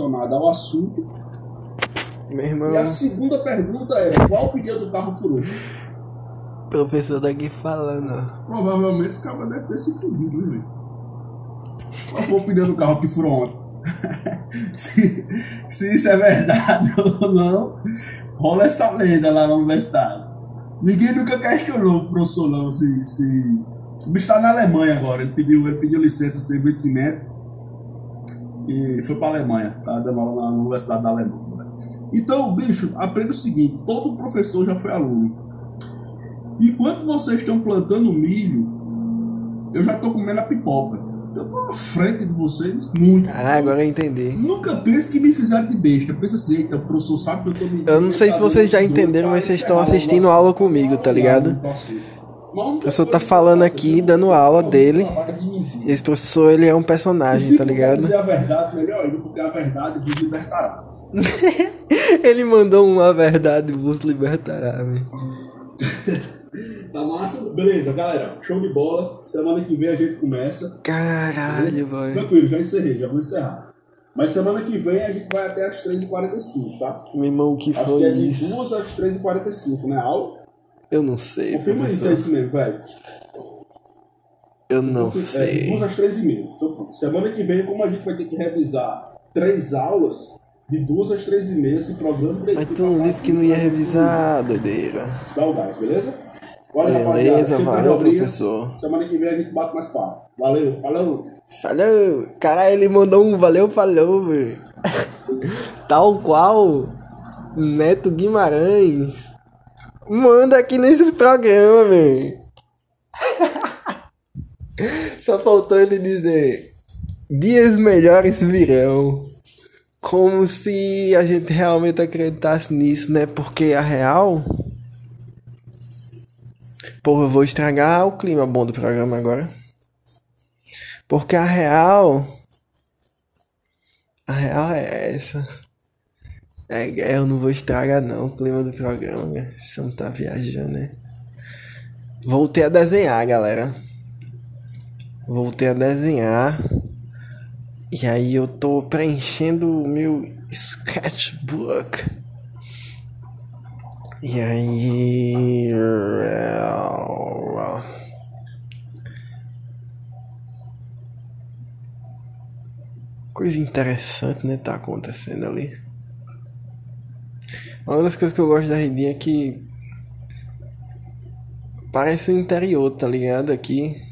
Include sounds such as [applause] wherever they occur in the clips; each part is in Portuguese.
relacionada ao assunto. Meu irmão, E a segunda pergunta é: qual o pneu do carro furou? professor daqui falando. Provavelmente esse cara deve ter se fudido, né, velho? Qual foi o pneu do carro que furou ontem? [laughs] se, se isso é verdade [laughs] ou não, rola essa lenda lá na universidade. Ninguém nunca questionou o professor, não. Se, se... O bicho tá na Alemanha agora. Ele pediu, ele pediu licença sem vencimento e foi pra Alemanha. Tá dando aula na Universidade da Alemanha. Então, bicho, aprenda o seguinte: todo professor já foi aluno. Enquanto vocês estão plantando milho, eu já tô comendo a pipoca. Eu tô na frente de vocês muito. Caralho, agora eu entendi. Nunca pense que me fizeram de besta. Pensa assim, eita, o professor sabe que eu tô me. Eu não sei se vocês já entenderam, mas vocês estão assistindo aula comigo, tá ligado? O O professor tá falando aqui, dando aula dele. E esse professor, ele é um personagem, se tá ligado? dizer a verdade, melhor ainda, porque a verdade vos libertará. [laughs] Ele mandou uma verdade vos libertará, velho. [laughs] Tá massa? Beleza, galera. Show de bola. Semana que vem a gente começa. Caralho, boy. Tranquilo, já encerrei, já vou encerrar. Mas semana que vem a gente vai até as 3h45, tá? Meu irmão, o que Acho foi que é de isso? 2 às 3h45, né? Aula? Eu não sei, Confirma isso, é professor. isso mesmo, velho. Eu não É, de sei. 2 às 3h30. Então, pronto. semana que vem, como a gente vai ter que revisar três aulas, de 2 às 3h30, esse programa... Mas tu não disse que não ia revisar, doideira. Dá o gás, beleza? Beleza, rapaziada. valeu, professor. Semana que vem a gente bate mais papo. Valeu, falou! Falou! Caralho, ele mandou um valeu, falou, velho. [laughs] Tal qual Neto Guimarães. Manda aqui nesse programa, velho. [laughs] [laughs] Só faltou ele dizer: Dias melhores virão. Como se a gente realmente acreditasse nisso, né? Porque a real. Porra, eu vou estragar o clima bom do programa agora. Porque a real. A real é essa. É, eu não vou estragar não o clima do programa? Você não tá viajando, né? Voltei a desenhar, galera. Voltei a desenhar. E aí eu tô preenchendo o meu sketchbook. E aí. Coisa interessante, né? Tá acontecendo ali. Uma das coisas que eu gosto da Redinha é que. Parece o interior, tá ligado? Aqui.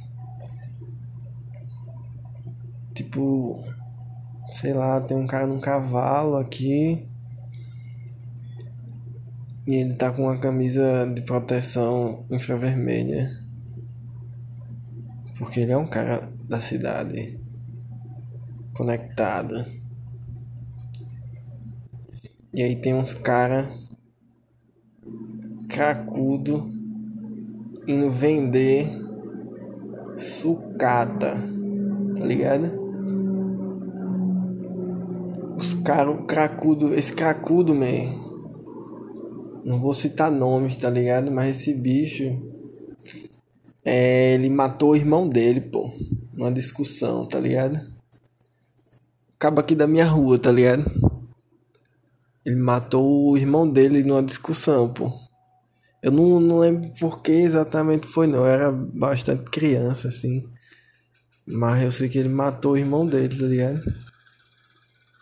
Tipo. Sei lá, tem um cara num cavalo aqui. E ele tá com uma camisa de proteção infravermelha. Porque ele é um cara da cidade. Conectado. E aí tem uns cara cracudo indo vender sucata. Tá ligado? Os caras cracudo, esse cracudo, man. Não vou citar nomes, tá ligado? Mas esse bicho. É, ele matou o irmão dele, pô. Numa discussão, tá ligado? Acaba aqui da minha rua, tá ligado? Ele matou o irmão dele numa discussão, pô. Eu não, não lembro por que exatamente foi, não. Eu era bastante criança, assim. Mas eu sei que ele matou o irmão dele, tá ligado?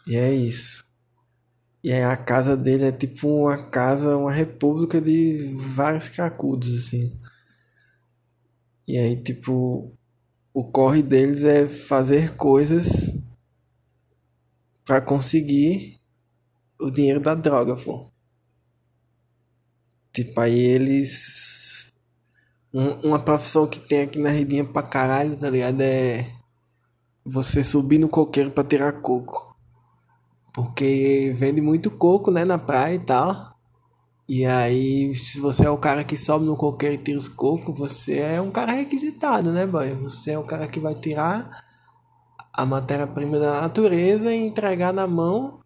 E é isso. E aí a casa dele é tipo uma casa, uma república de vários cracudos, assim. E aí, tipo, o corre deles é fazer coisas pra conseguir o dinheiro da droga, pô. Tipo, aí eles. Um- uma profissão que tem aqui na Redinha pra caralho, tá ligado? É você subir no coqueiro pra tirar coco. Porque vende muito coco, né, na praia e tal. E aí, se você é o cara que sobe no coqueiro e tira os cocos, você é um cara requisitado, né, boy? Você é o cara que vai tirar a matéria-prima da natureza e entregar na mão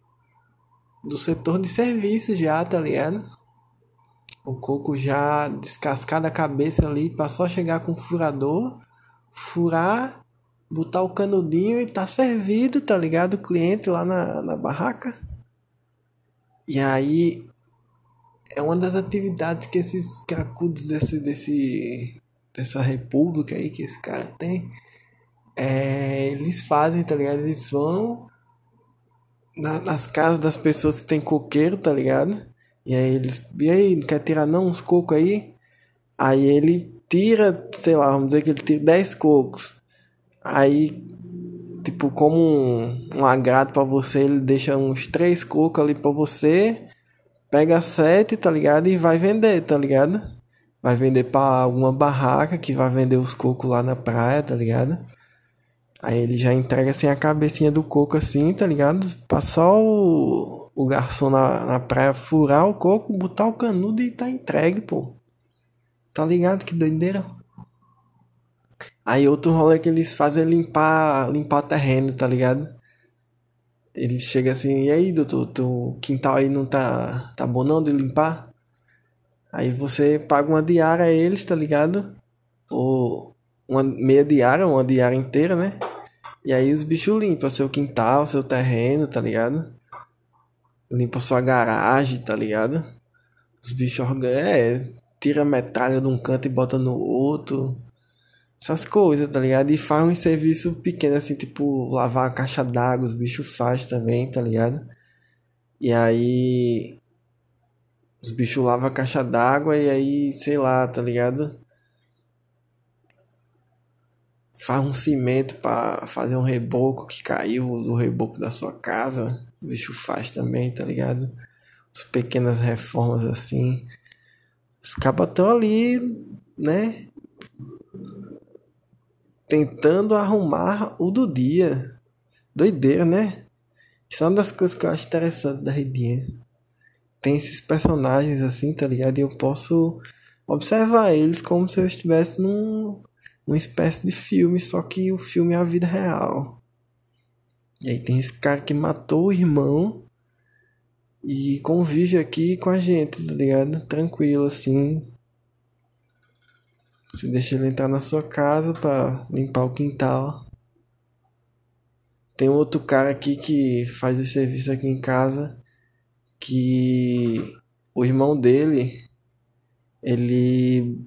do setor de serviços já, tá ligado? O coco já descascado a cabeça ali pra só chegar com o furador, furar botar o canudinho e tá servido, tá ligado? O cliente lá na, na barraca. E aí é uma das atividades que esses cracudos desse, desse, dessa república aí que esse cara tem, é, eles fazem, tá ligado? Eles vão na, nas casas das pessoas que tem coqueiro, tá ligado? E aí eles, e aí, não quer tirar não uns cocos aí? Aí ele tira, sei lá, vamos dizer que ele tira 10 cocos. Aí, tipo, como um, um agrado para você, ele deixa uns 3 cocos ali para você. Pega 7, tá ligado? E vai vender, tá ligado? Vai vender pra alguma barraca que vai vender os cocos lá na praia, tá ligado? Aí ele já entrega assim a cabecinha do coco assim, tá ligado? Passar o, o garçom na, na praia furar o coco, botar o canudo e tá entregue, pô. Tá ligado? Que doideira. Aí outro rolê que eles fazem é limpar, limpar terreno, tá ligado? Eles chegam assim, e aí, doutor, teu quintal aí não tá, tá bom não de limpar? Aí você paga uma diária a eles, tá ligado? Ou uma meia diária, uma diária inteira, né? E aí os bichos limpam seu quintal, seu terreno, tá ligado? Limpa sua garagem, tá ligado? Os bichos é, tira metralha de um canto e bota no outro. Essas coisas, tá ligado? E faz um serviço pequeno, assim, tipo, lavar a caixa d'água, os bichos faz também, tá ligado? E aí. Os bichos lavam a caixa d'água e aí, sei lá, tá ligado? Faz um cimento para fazer um reboco que caiu do reboco da sua casa. Os bichos faz também, tá ligado? As pequenas reformas assim. Os cabas estão ali, né? Tentando arrumar o do dia. Doideira, né? Isso é uma das coisas que eu acho interessante da Redinha. Tem esses personagens assim, tá ligado? E eu posso observar eles como se eu estivesse num, numa espécie de filme, só que o filme é a vida real. E aí tem esse cara que matou o irmão e convive aqui com a gente, tá ligado? Tranquilo assim, você deixa ele entrar na sua casa para limpar o quintal. Tem outro cara aqui que faz o serviço aqui em casa que o irmão dele ele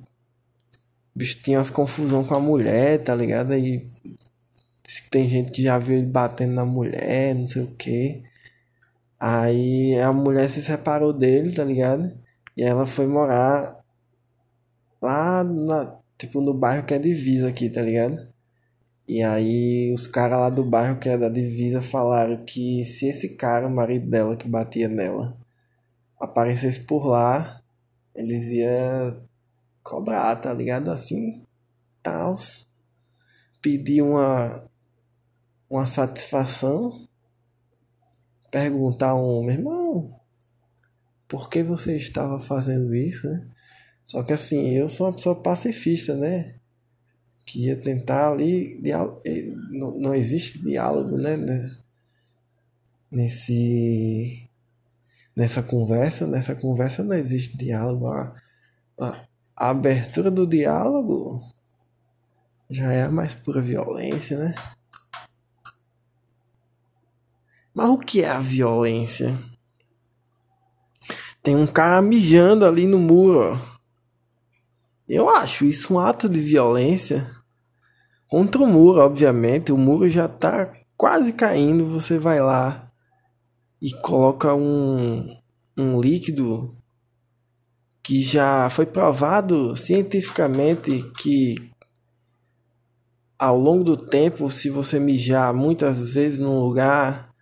bicho tinha umas confusão com a mulher, tá ligado? Aí tem gente que já viu ele batendo na mulher, não sei o que. Aí a mulher se separou dele, tá ligado? E ela foi morar lá na, tipo, no bairro que é divisa aqui, tá ligado? E aí os caras lá do bairro que é da divisa falaram que se esse cara, o marido dela que batia nela, aparecesse por lá, eles iam cobrar, tá ligado? Assim, tals. Pedir uma, uma satisfação. Perguntar um, meu irmão, por que você estava fazendo isso, né? Só que assim, eu sou uma pessoa pacifista, né? Que ia tentar ali. Não, não existe diálogo, né? Nesse. Nessa conversa. Nessa conversa não existe diálogo. A, a abertura do diálogo já é a mais pura violência, né? Mas o que é a violência? Tem um cara mijando ali no muro, ó. Eu acho isso um ato de violência contra o muro, obviamente. O muro já está quase caindo. Você vai lá e coloca um, um líquido que já foi provado cientificamente que ao longo do tempo, se você mijar muitas vezes num lugar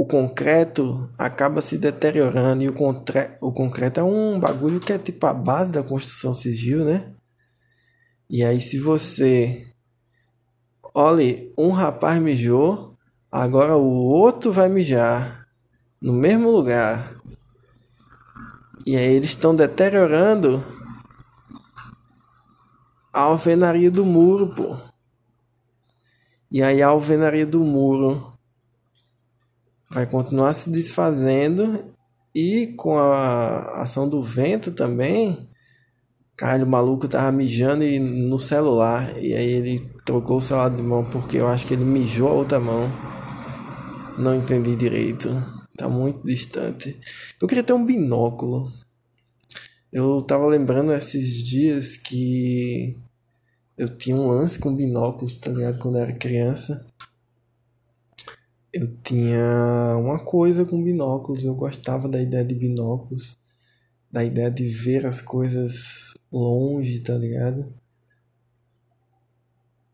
o concreto acaba se deteriorando e o, concre o concreto é um bagulho que é tipo a base da construção civil, né? E aí se você olha, um rapaz mijou, agora o outro vai mijar no mesmo lugar. E aí eles estão deteriorando a alvenaria do muro, pô. E aí a alvenaria do muro vai continuar se desfazendo e com a ação do vento também, Caralho, o maluco tava mijando e no celular. E aí ele trocou o celular de mão porque eu acho que ele mijou a outra mão. Não entendi direito. Tá muito distante. Eu queria ter um binóculo. Eu tava lembrando esses dias que eu tinha um lance com binóculos, tá ligado? Quando eu era criança. Eu tinha uma coisa com binóculos, eu gostava da ideia de binóculos, da ideia de ver as coisas longe, tá ligado?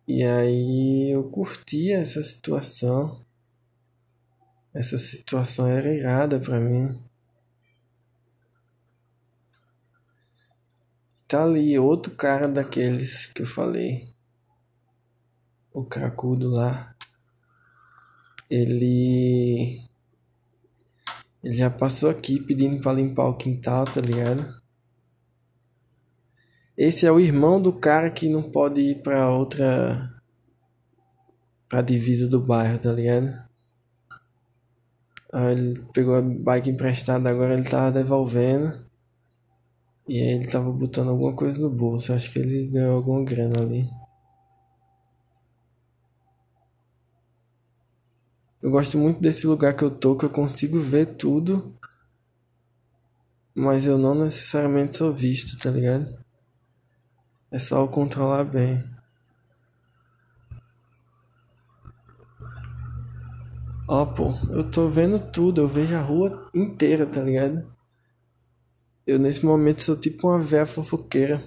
E aí eu curtia essa situação. Essa situação era irada pra mim. Tá ali outro cara daqueles que eu falei. O cracudo lá. Ele. Ele já passou aqui pedindo pra limpar o quintal, tá ligado? Esse é o irmão do cara que não pode ir pra outra. pra divisa do bairro, tá ligado? Aí ele pegou a bike emprestada, agora ele tava devolvendo. E aí ele tava botando alguma coisa no bolso. Acho que ele ganhou alguma grana ali. Eu gosto muito desse lugar que eu tô, que eu consigo ver tudo. Mas eu não necessariamente sou visto, tá ligado? É só eu controlar bem. Ó, pô, eu tô vendo tudo, eu vejo a rua inteira, tá ligado? Eu nesse momento sou tipo uma véia fofoqueira.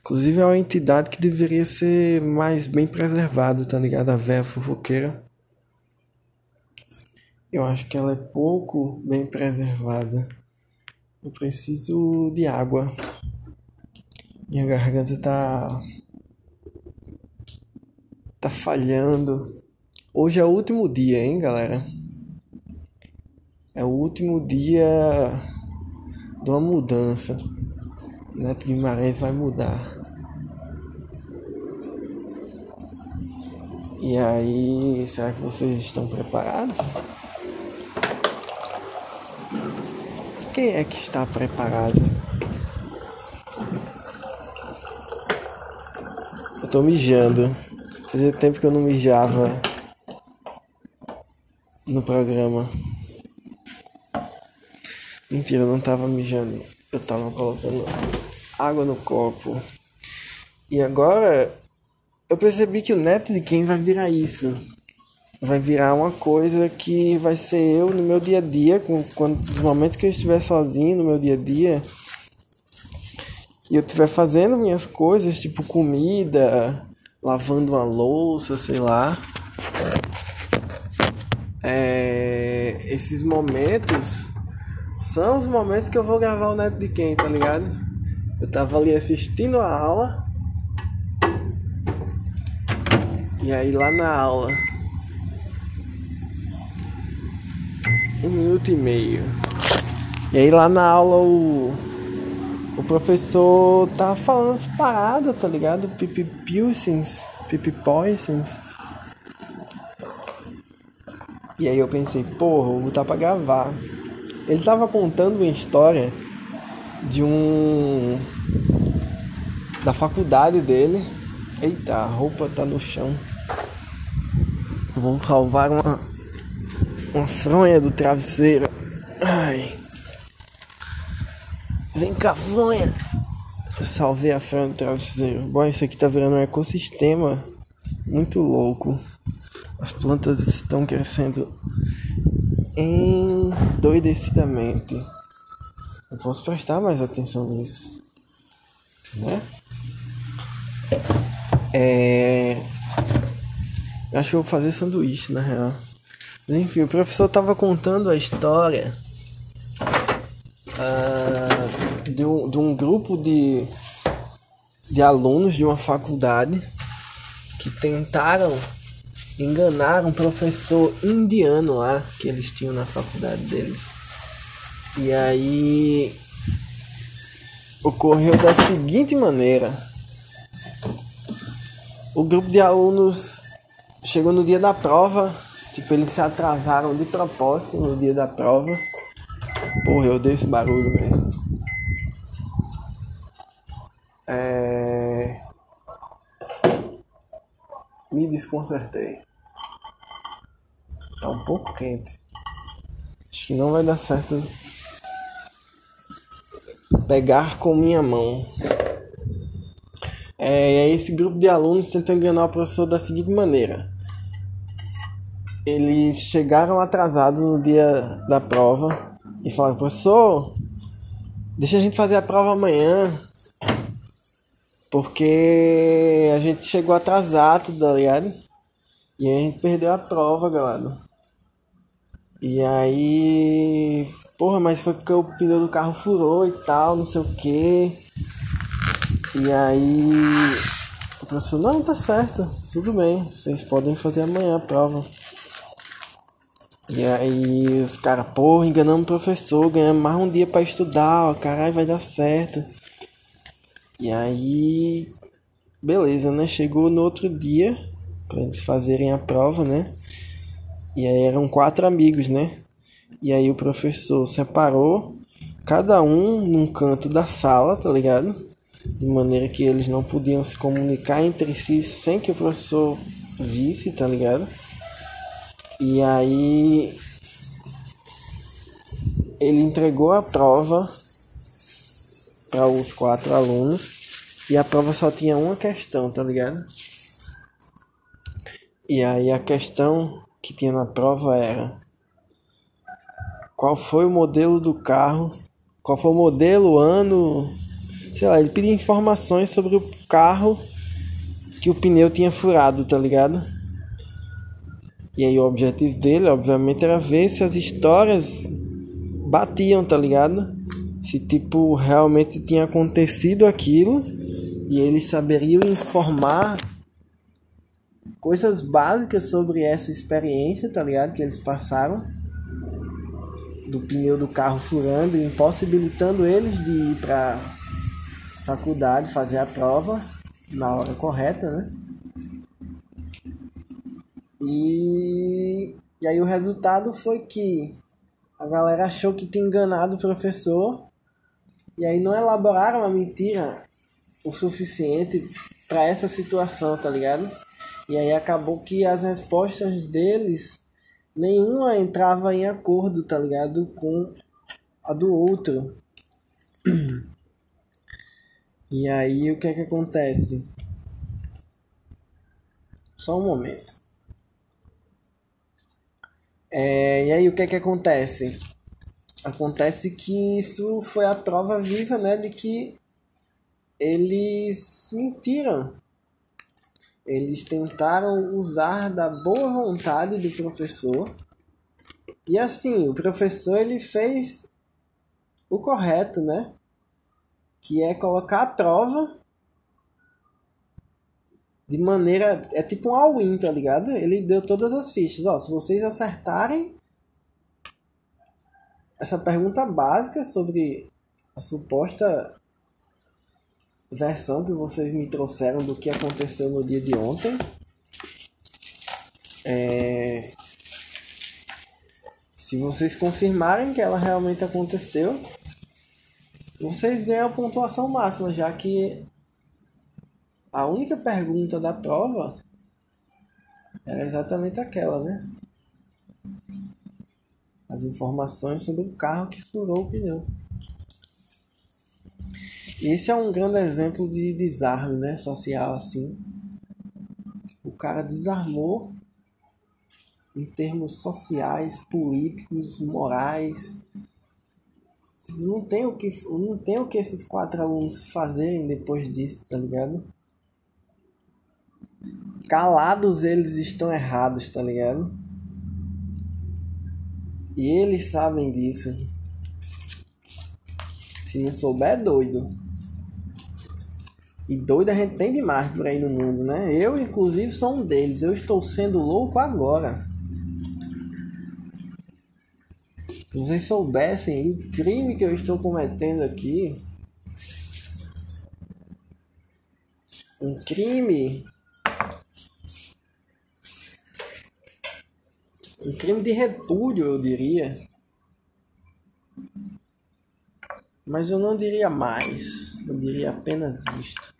Inclusive é uma entidade que deveria ser mais bem preservada, tá ligado? A véia fofoqueira. Eu acho que ela é pouco bem preservada. Eu preciso de água. Minha garganta tá. tá falhando. Hoje é o último dia, hein, galera? É o último dia de uma mudança. Neto Guimarães vai mudar. E aí, será que vocês estão preparados? Quem é que está preparado? Eu tô mijando. Fazia tempo que eu não mijava no programa. Mentira, eu não tava mijando. Eu tava colocando água no copo. E agora eu percebi que o neto de quem vai virar isso. Vai virar uma coisa que vai ser eu no meu dia a dia, com, quando, momentos que eu estiver sozinho no meu dia a dia. E eu estiver fazendo minhas coisas, tipo comida, lavando uma louça, sei lá. É, esses momentos são os momentos que eu vou gravar o Neto de Quem, tá ligado? Eu tava ali assistindo a aula. E aí lá na aula. Um minuto e meio. E aí lá na aula o. O professor tava falando as paradas, tá ligado? Pipi piercings, pipi poisons. E aí eu pensei, porra, vou botar pra gravar. Ele estava contando uma história de um da faculdade dele. Eita, a roupa tá no chão. Vou salvar uma uma fronha do travesseiro. Ai. Vem cá, fronha. Salvei a fronha do travesseiro. Bom, isso aqui tá virando um ecossistema muito louco. As plantas estão crescendo endoidecidamente. Eu posso prestar mais atenção nisso, né? É. Acho que eu vou fazer sanduíche na real. Enfim, o professor tava contando a história uh, de, um, de um grupo de, de alunos de uma faculdade que tentaram enganar um professor indiano lá que eles tinham na faculdade deles. E aí ocorreu da seguinte maneira: o grupo de alunos chegou no dia da prova, tipo, eles se atrasaram de propósito no dia da prova. Porra, eu odeio esse barulho mesmo. É... Me desconcertei. Tá um pouco quente. Acho que não vai dar certo pegar com minha mão. É, esse grupo de alunos tentou enganar o professor da seguinte maneira. Eles chegaram atrasados no dia da prova e falaram, professor, deixa a gente fazer a prova amanhã. Porque a gente chegou atrasado, tá ligado? E a gente perdeu a prova, galera. E aí. Porra, mas foi porque o pneu do carro furou e tal, não sei o que. E aí. O professor, não, tá certo, tudo bem, vocês podem fazer amanhã a prova. E aí os caras, porra, enganamos o professor, ganhamos mais um dia para estudar, ó, caralho, vai dar certo. E aí, beleza, né? Chegou no outro dia para eles fazerem a prova, né? E aí eram quatro amigos, né? E aí o professor separou cada um num canto da sala, tá ligado? De maneira que eles não podiam se comunicar entre si sem que o professor visse, tá ligado? E aí ele entregou a prova para os quatro alunos e a prova só tinha uma questão, tá ligado? E aí a questão que tinha na prova era qual foi o modelo do carro, qual foi o modelo, ano, sei lá, ele pedia informações sobre o carro que o pneu tinha furado, tá ligado? E aí o objetivo dele, obviamente, era ver se as histórias batiam, tá ligado? Se tipo realmente tinha acontecido aquilo e eles saberiam informar coisas básicas sobre essa experiência, tá ligado? Que eles passaram do pneu do carro furando, impossibilitando eles de ir para faculdade fazer a prova na hora correta, né? E, e aí o resultado foi que a galera achou que tinha enganado o professor e aí não elaboraram a mentira o suficiente para essa situação, tá ligado? E aí acabou que as respostas deles, nenhuma entrava em acordo, tá ligado? Com a do outro. [clears throat] E aí o que é que acontece? Só um momento. É, e aí o que é que acontece? Acontece que isso foi a prova viva, né, de que eles mentiram eles tentaram usar da boa vontade do professor. E assim, o professor ele fez o correto, né? Que é colocar a prova de maneira. É tipo um all-in, tá ligado? Ele deu todas as fichas. Ó, se vocês acertarem essa pergunta básica sobre a suposta versão que vocês me trouxeram do que aconteceu no dia de ontem. É... Se vocês confirmarem que ela realmente aconteceu, vocês ganham a pontuação máxima, já que a única pergunta da prova era exatamente aquela, né? As informações sobre o carro que furou o pneu. Esse é um grande exemplo de desarme, né, social assim. O cara desarmou em termos sociais, políticos, morais. Não tem o que não tem o que esses quatro alunos fazerem depois disso, tá ligado? Calados eles estão errados, tá ligado? E eles sabem disso. Se não souber, é doido. E doido a gente tem demais por aí no mundo, né? Eu, inclusive, sou um deles. Eu estou sendo louco agora. Se vocês soubessem o crime que eu estou cometendo aqui. Um crime. Um crime de repúdio, eu diria. Mas eu não diria mais. Eu diria apenas isto.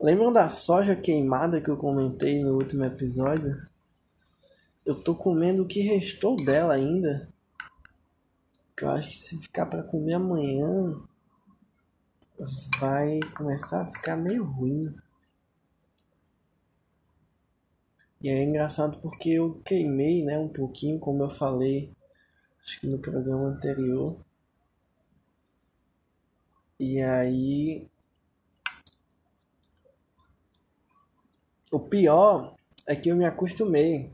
Lembram da soja queimada que eu comentei no último episódio? Eu tô comendo o que restou dela ainda. Que eu acho que se ficar para comer amanhã vai começar a ficar meio ruim. E é engraçado porque eu queimei, né, um pouquinho, como eu falei, acho que no programa anterior. E aí o pior é que eu me acostumei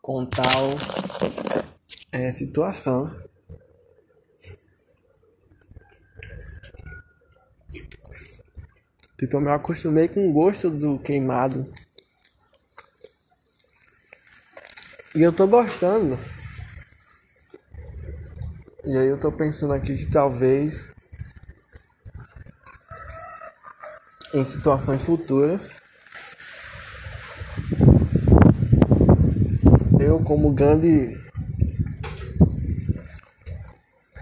com tal é, situação. Tipo, eu me acostumei com o gosto do queimado. E eu tô gostando. E aí eu tô pensando aqui que talvez em situações futuras eu como grande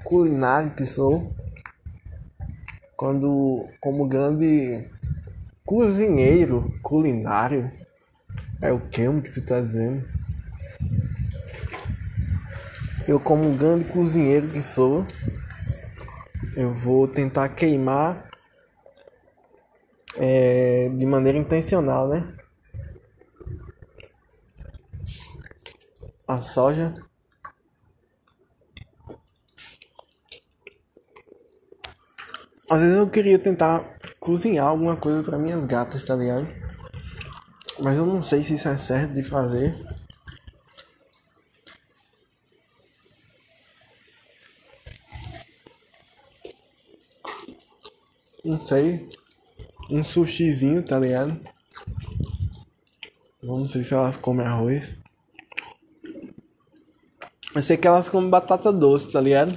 culinário que sou quando como grande cozinheiro culinário é o que que tu tá dizendo eu como um grande cozinheiro que sou, eu vou tentar queimar é, de maneira intencional, né? A soja. Às vezes eu queria tentar cozinhar alguma coisa para minhas gatas, tá ligado? Mas eu não sei se isso é certo de fazer. Não sei, um sushizinho, tá ligado? Eu não sei se elas comem arroz. Eu sei que elas comem batata doce, tá ligado?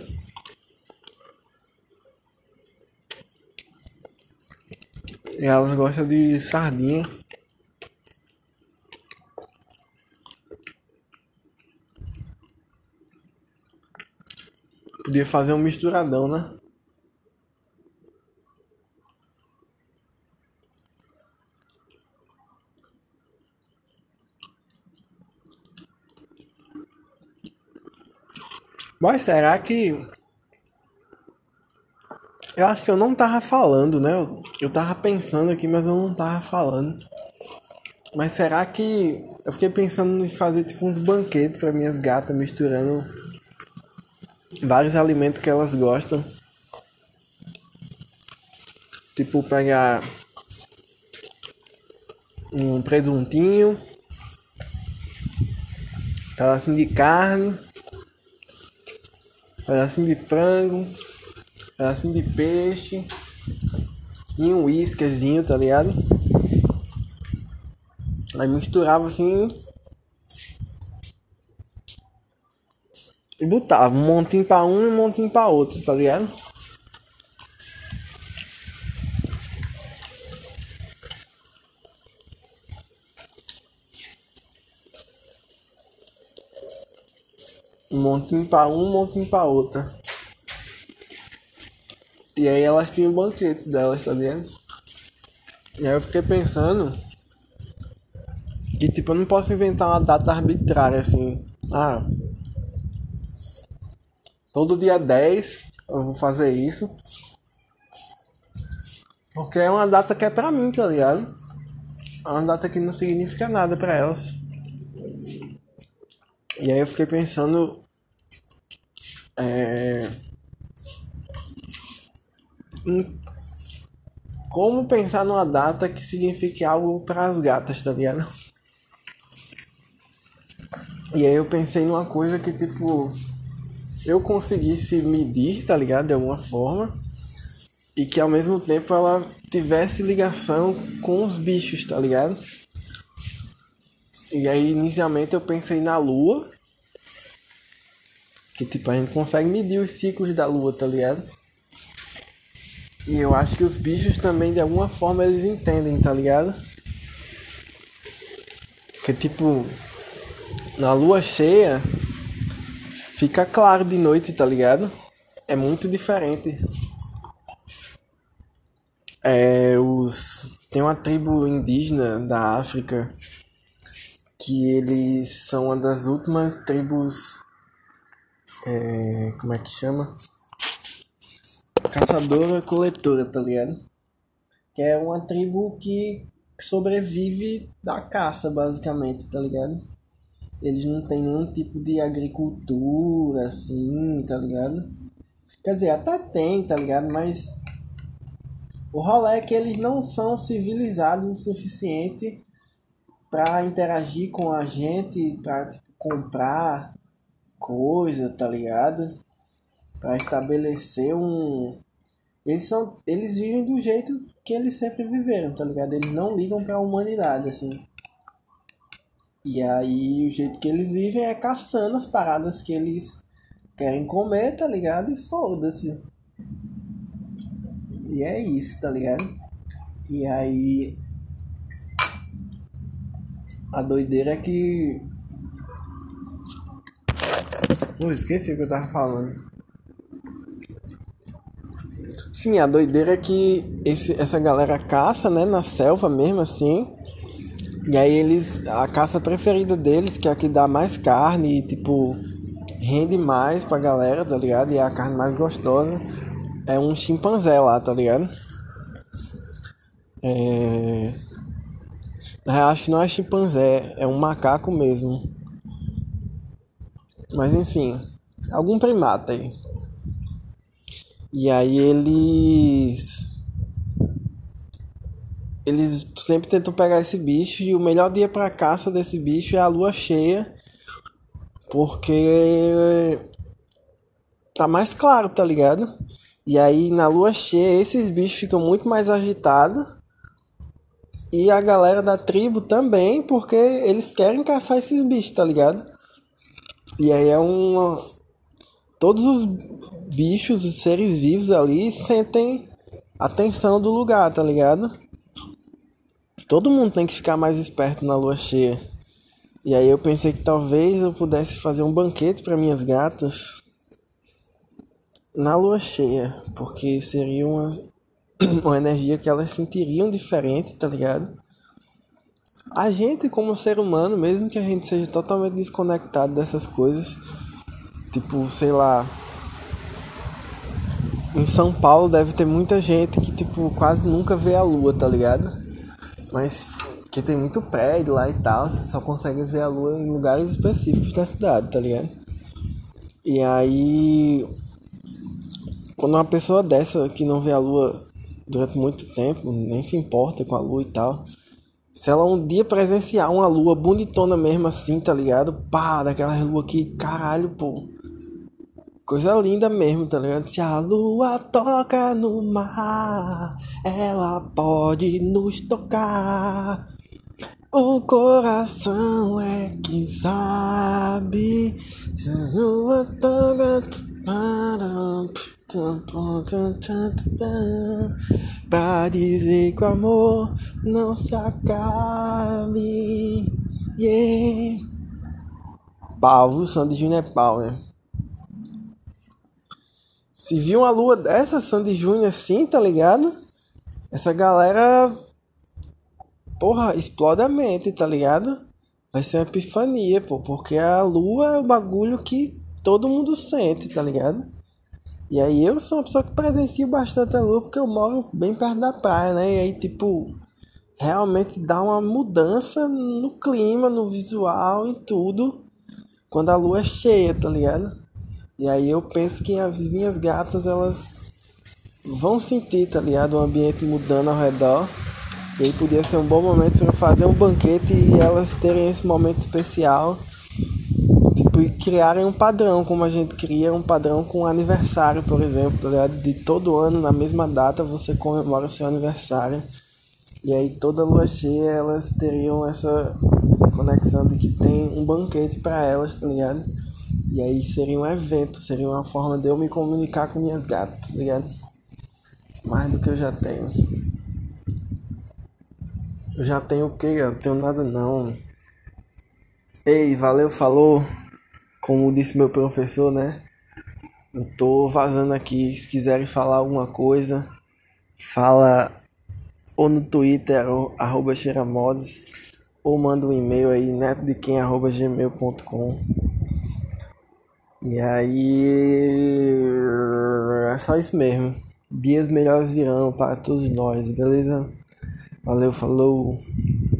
E elas gostam de sardinha. Podia fazer um misturadão, né? Mas será que. Eu acho que eu não tava falando, né? Eu tava pensando aqui, mas eu não tava falando. Mas será que. Eu fiquei pensando em fazer tipo uns banquetes para minhas gatas, misturando vários alimentos que elas gostam. Tipo, pegar um presuntinho, pedacinho de carne pedacinho de frango, pedacinho de peixe e um whiskyzinho, tá ligado? Aí misturava assim e botava um montinho pra um e um montinho pra outro, tá ligado? Um montinho pra um, um montinho pra outra. E aí elas tinham o banquete delas, tá vendo? E aí eu fiquei pensando que tipo eu não posso inventar uma data arbitrária assim. Ah. Todo dia 10 eu vou fazer isso. Porque é uma data que é pra mim, tá ligado? É uma data que não significa nada pra elas. E aí eu fiquei pensando é, como pensar numa data que signifique algo para as gatas, tá ligado? E aí eu pensei numa coisa que tipo eu conseguisse medir, tá ligado? De alguma forma. E que ao mesmo tempo ela tivesse ligação com os bichos, tá ligado? E aí inicialmente eu pensei na lua. Que tipo, a gente consegue medir os ciclos da lua, tá ligado? E eu acho que os bichos também, de alguma forma, eles entendem, tá ligado? Que tipo, na lua cheia fica claro de noite, tá ligado? É muito diferente. É, os tem uma tribo indígena da África que eles são uma das últimas tribos é, como é que chama? Caçadora coletora, tá ligado? Que é uma tribo que sobrevive da caça, basicamente, tá ligado? Eles não têm nenhum tipo de agricultura, assim, tá ligado? Quer dizer, até tem, tá ligado? Mas o rolê é que eles não são civilizados o suficiente para interagir com a gente, para tipo, comprar coisa, tá ligado? Para estabelecer um eles são eles vivem do jeito que eles sempre viveram, tá ligado? Eles não ligam para a humanidade assim. E aí o jeito que eles vivem é caçando as paradas que eles querem comer, tá ligado? E foda-se. E é isso, tá ligado? E aí a doideira é que Pô, esqueci o que eu tava falando. Sim, a doideira é que esse, essa galera caça, né, na selva mesmo assim. E aí eles. A caça preferida deles, que é a que dá mais carne e tipo. rende mais pra galera, tá ligado? E é a carne mais gostosa. É um chimpanzé lá, tá ligado? É. Na real, acho que não é chimpanzé, é um macaco mesmo. Mas enfim, algum primata aí. E aí eles. Eles sempre tentam pegar esse bicho e o melhor dia para caça desse bicho é a lua cheia. Porque tá mais claro, tá ligado? E aí na lua cheia esses bichos ficam muito mais agitados. E a galera da tribo também, porque eles querem caçar esses bichos, tá ligado? E aí é uma. Todos os bichos, os seres vivos ali sentem a tensão do lugar, tá ligado? Todo mundo tem que ficar mais esperto na lua cheia. E aí eu pensei que talvez eu pudesse fazer um banquete para minhas gatas na lua cheia, porque seria uma, [clears throat] uma energia que elas sentiriam diferente, tá ligado? A gente, como ser humano, mesmo que a gente seja totalmente desconectado dessas coisas, tipo, sei lá. Em São Paulo deve ter muita gente que, tipo, quase nunca vê a lua, tá ligado? Mas que tem muito prédio lá e tal, você só consegue ver a lua em lugares específicos da cidade, tá ligado? E aí. Quando uma pessoa dessa que não vê a lua durante muito tempo, nem se importa com a lua e tal se ela um dia presenciar uma lua bonitona mesmo assim, tá ligado? Pá, daquela lua que, caralho, pô. Coisa linda mesmo, tá ligado? Se a lua toca no mar, ela pode nos tocar. O coração é que sabe. Se a lua toca. Pra dizer que o amor não se acabe. Yeah. Pau, Sandy Júnior é pau, né? Se viu uma lua dessa, Sandy Júnior assim, tá ligado? Essa galera. Porra, explode a mente, tá ligado? Vai ser uma epifania, pô. Porque a lua é o bagulho que todo mundo sente, tá ligado? E aí eu sou uma pessoa que presencio bastante a lua porque eu moro bem perto da praia, né? E aí, tipo, realmente dá uma mudança no clima, no visual, em tudo, quando a lua é cheia, tá ligado? E aí eu penso que as minhas gatas, elas vão sentir, tá ligado? O ambiente mudando ao redor. E aí podia ser um bom momento para fazer um banquete e elas terem esse momento especial e criarem um padrão, como a gente cria um padrão com aniversário, por exemplo, tá? De todo ano, na mesma data, você comemora seu aniversário. E aí toda lua cheia elas teriam essa conexão de que tem um banquete para elas, tá ligado? E aí seria um evento, seria uma forma de eu me comunicar com minhas gatas, tá ligado? Mais do que eu já tenho. Eu já tenho o quê? Eu não tenho nada não. Ei, valeu, falou. Como disse meu professor, né? Eu tô vazando aqui. Se quiserem falar alguma coisa, fala ou no Twitter, ou, arroba Xeramods, ou manda um e-mail aí, netodequem, arroba gmail.com. E aí. É só isso mesmo. Dias melhores virão para todos nós, beleza? Valeu, falou!